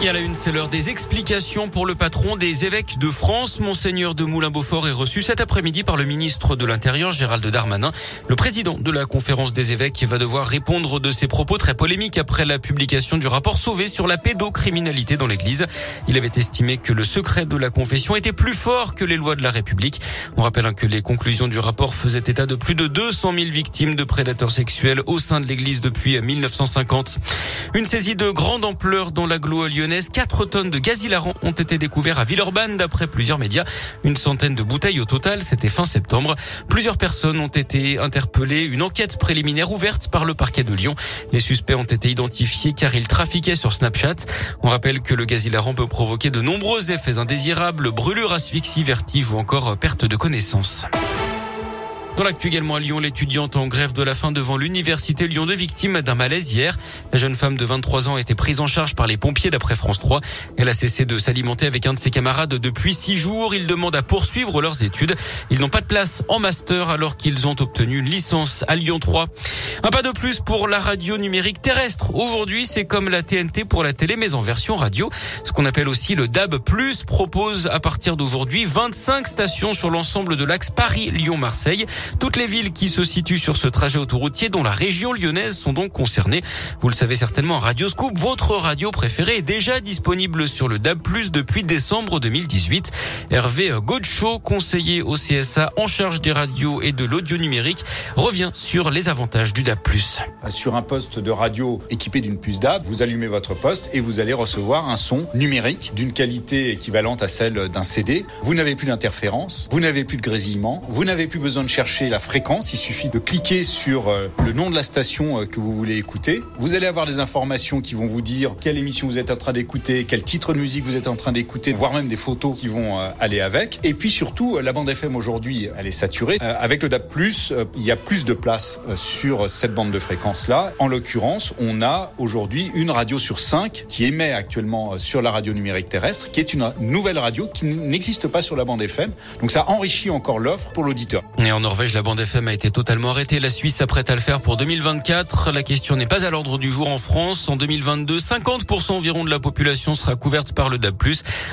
Et à la une, c'est l'heure des explications pour le patron des évêques de France. Monseigneur de Moulin-Beaufort est reçu cet après-midi par le ministre de l'Intérieur, Gérald Darmanin. Le président de la conférence des évêques va devoir répondre de ses propos très polémiques après la publication du rapport Sauvé sur la pédocriminalité dans l'église. Il avait estimé que le secret de la confession était plus fort que les lois de la République. On rappelle que les conclusions du rapport faisaient état de plus de 200 000 victimes de prédateurs sexuels au sein de l'église depuis 1950. Une saisie de grande ampleur dans l'agglo lyonnaise 4 tonnes de gaz hilarant ont été découverts à Villeurbanne d'après plusieurs médias. Une centaine de bouteilles au total, c'était fin septembre. Plusieurs personnes ont été interpellées. Une enquête préliminaire ouverte par le parquet de Lyon. Les suspects ont été identifiés car ils trafiquaient sur Snapchat. On rappelle que le gaz hilarant peut provoquer de nombreux effets indésirables, brûlures, asphyxie, vertige ou encore perte de connaissance. Dans l'actu également à Lyon, l'étudiante en grève de la faim devant l'université Lyon de victime d'un malaise hier. La jeune femme de 23 ans a été prise en charge par les pompiers d'après France 3. Elle a cessé de s'alimenter avec un de ses camarades depuis six jours. Ils demandent à poursuivre leurs études. Ils n'ont pas de place en master alors qu'ils ont obtenu une licence à Lyon 3. Un pas de plus pour la radio numérique terrestre. Aujourd'hui, c'est comme la TNT pour la télé, mais en version radio. Ce qu'on appelle aussi le DAB+, propose à partir d'aujourd'hui 25 stations sur l'ensemble de l'axe Paris-Lyon-Marseille. Toutes les villes qui se situent sur ce trajet autoroutier dont la région lyonnaise sont donc concernées. Vous le savez certainement, Radio Scoop, votre radio préférée est déjà disponible sur le DAB+, depuis décembre 2018. Hervé Godcho, conseiller au CSA en charge des radios et de l'audio numérique, revient sur les avantages du DAB+. Sur un poste de radio équipé d'une puce DAB, vous allumez votre poste et vous allez recevoir un son numérique d'une qualité équivalente à celle d'un CD. Vous n'avez plus d'interférence, vous n'avez plus de grésillement, vous n'avez plus besoin de chercher la fréquence. Il suffit de cliquer sur euh, le nom de la station euh, que vous voulez écouter. Vous allez avoir des informations qui vont vous dire quelle émission vous êtes en train d'écouter, quel titre de musique vous êtes en train d'écouter, voire même des photos qui vont euh, aller avec. Et puis surtout, la bande FM aujourd'hui, elle est saturée. Avec le DAB+, il y a plus de place sur cette bande de fréquence-là. En l'occurrence, on a aujourd'hui une radio sur cinq qui émet actuellement sur la radio numérique terrestre, qui est une nouvelle radio qui n'existe pas sur la bande FM. Donc ça enrichit encore l'offre pour l'auditeur. La bande FM a été totalement arrêtée. La Suisse s'apprête à le faire pour 2024. La question n'est pas à l'ordre du jour en France. En 2022, 50% environ de la population sera couverte par le DAB+.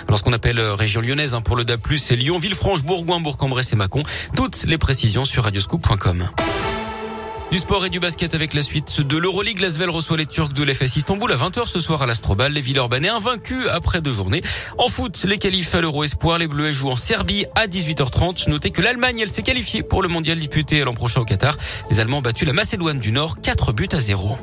Alors ce qu'on appelle euh, région lyonnaise hein, pour le DAB+, c'est Lyon, Villefranche, Bourgoin, Bourg-en-Bresse et Mâcon. Toutes les précisions sur radioscoop.com. Du sport et du basket avec la suite de l'Euroleague. Lasvel reçoit les Turcs de l'FS Istanbul à 20h ce soir à l'Astrobal. Les Villeurbanais invaincus après deux journées. En foot, les qualifs à l'Euro Espoir. Les Bleus jouent en Serbie à 18h30. Notez que l'Allemagne, elle s'est qualifiée pour le mondial disputé l'an prochain au Qatar. Les Allemands ont battu la Macédoine du Nord 4 buts à 0.